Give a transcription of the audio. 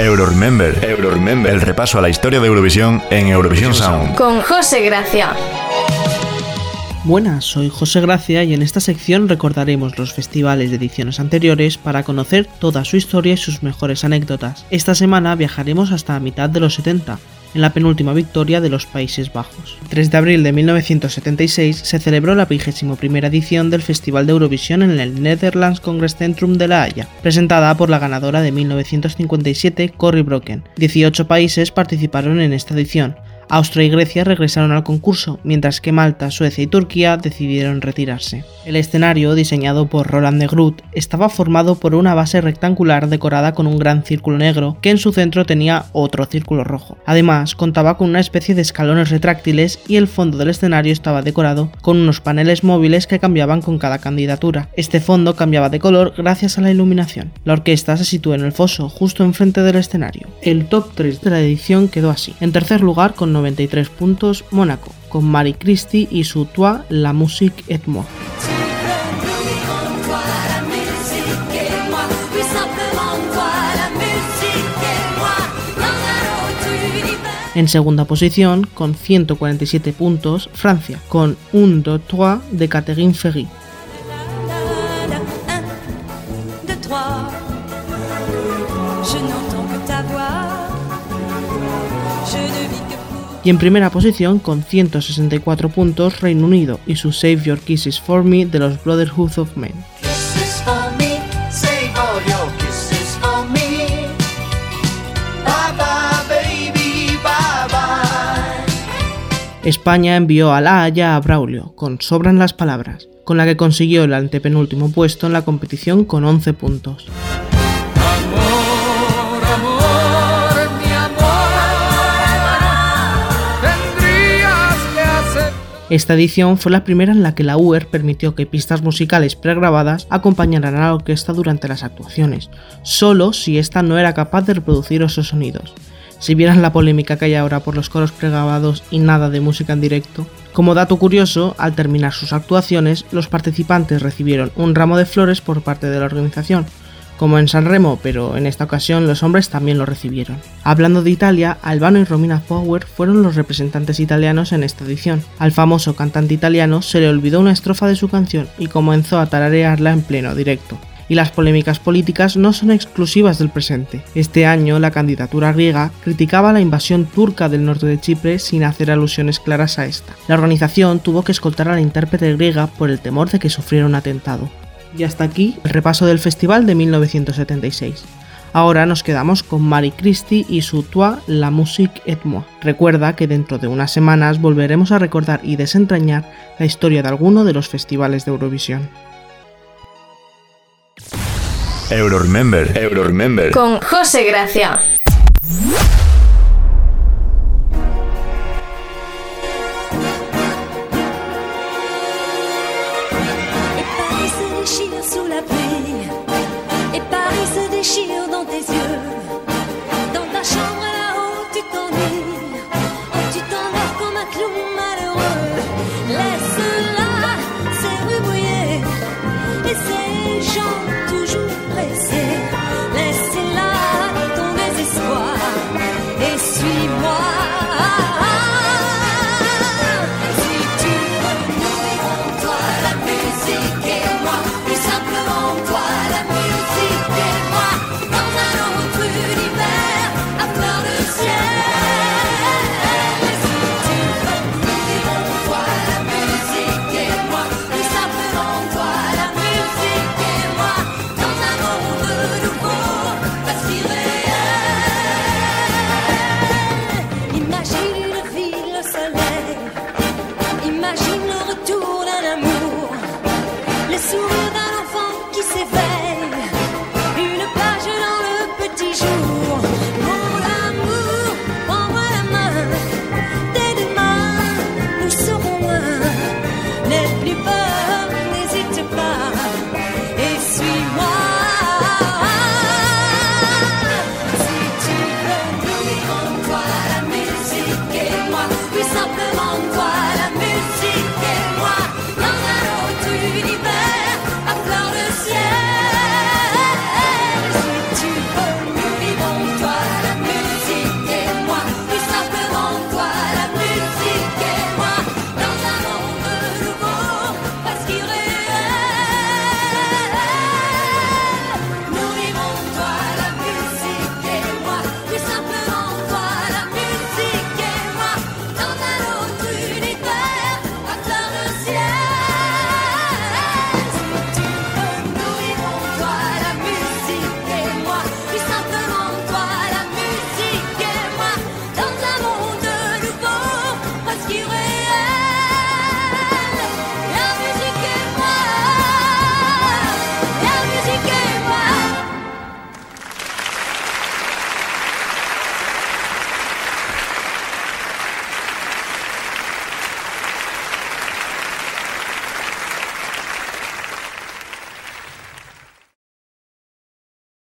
Euroremember, Euroremember, el repaso a la historia de Eurovisión en Eurovisión Sound. Con José Gracia. Buenas, soy José Gracia y en esta sección recordaremos los festivales de ediciones anteriores para conocer toda su historia y sus mejores anécdotas. Esta semana viajaremos hasta la mitad de los 70, en la penúltima victoria de los Países Bajos. El 3 de abril de 1976 se celebró la 21 edición del Festival de Eurovisión en el Netherlands Congress Centrum de La Haya, presentada por la ganadora de 1957, Cory Broken. 18 países participaron en esta edición, Austria y Grecia regresaron al concurso, mientras que Malta, Suecia y Turquía decidieron retirarse. El escenario, diseñado por Roland de Groot, estaba formado por una base rectangular decorada con un gran círculo negro, que en su centro tenía otro círculo rojo. Además, contaba con una especie de escalones retráctiles y el fondo del escenario estaba decorado con unos paneles móviles que cambiaban con cada candidatura. Este fondo cambiaba de color gracias a la iluminación. La orquesta se sitúa en el foso, justo enfrente del escenario. El top 3 de la edición quedó así. En tercer lugar, con 93 puntos, Mónaco, con Marie Christie y su Toi, La Musique et Moi. En segunda posición, con 147 puntos, Francia, con Un, deux, trois de Catherine Ferry. Y en primera posición, con 164 puntos, Reino Unido y su Save Your Kisses for Me de los Brotherhood of Men. España envió a La Haya a Braulio, con Sobran las Palabras, con la que consiguió el antepenúltimo puesto en la competición con 11 puntos. Esta edición fue la primera en la que la UER permitió que pistas musicales pregrabadas acompañaran a la orquesta durante las actuaciones, solo si ésta no era capaz de reproducir esos sonidos. Si vieran la polémica que hay ahora por los coros pregrabados y nada de música en directo. Como dato curioso, al terminar sus actuaciones, los participantes recibieron un ramo de flores por parte de la organización, como en San Remo, pero en esta ocasión los hombres también lo recibieron. Hablando de Italia, Albano y Romina Power fueron los representantes italianos en esta edición. Al famoso cantante italiano se le olvidó una estrofa de su canción y comenzó a tararearla en pleno directo y las polémicas políticas no son exclusivas del presente. Este año, la candidatura griega criticaba la invasión turca del norte de Chipre sin hacer alusiones claras a esta. La organización tuvo que escoltar a la intérprete griega por el temor de que sufriera un atentado. Y hasta aquí el repaso del festival de 1976. Ahora nos quedamos con Marie Christie y su Toi, La Musique et Moi. Recuerda que dentro de unas semanas volveremos a recordar y desentrañar la historia de alguno de los festivales de Eurovisión. Euroremember, Euroremember. Con José Gracia.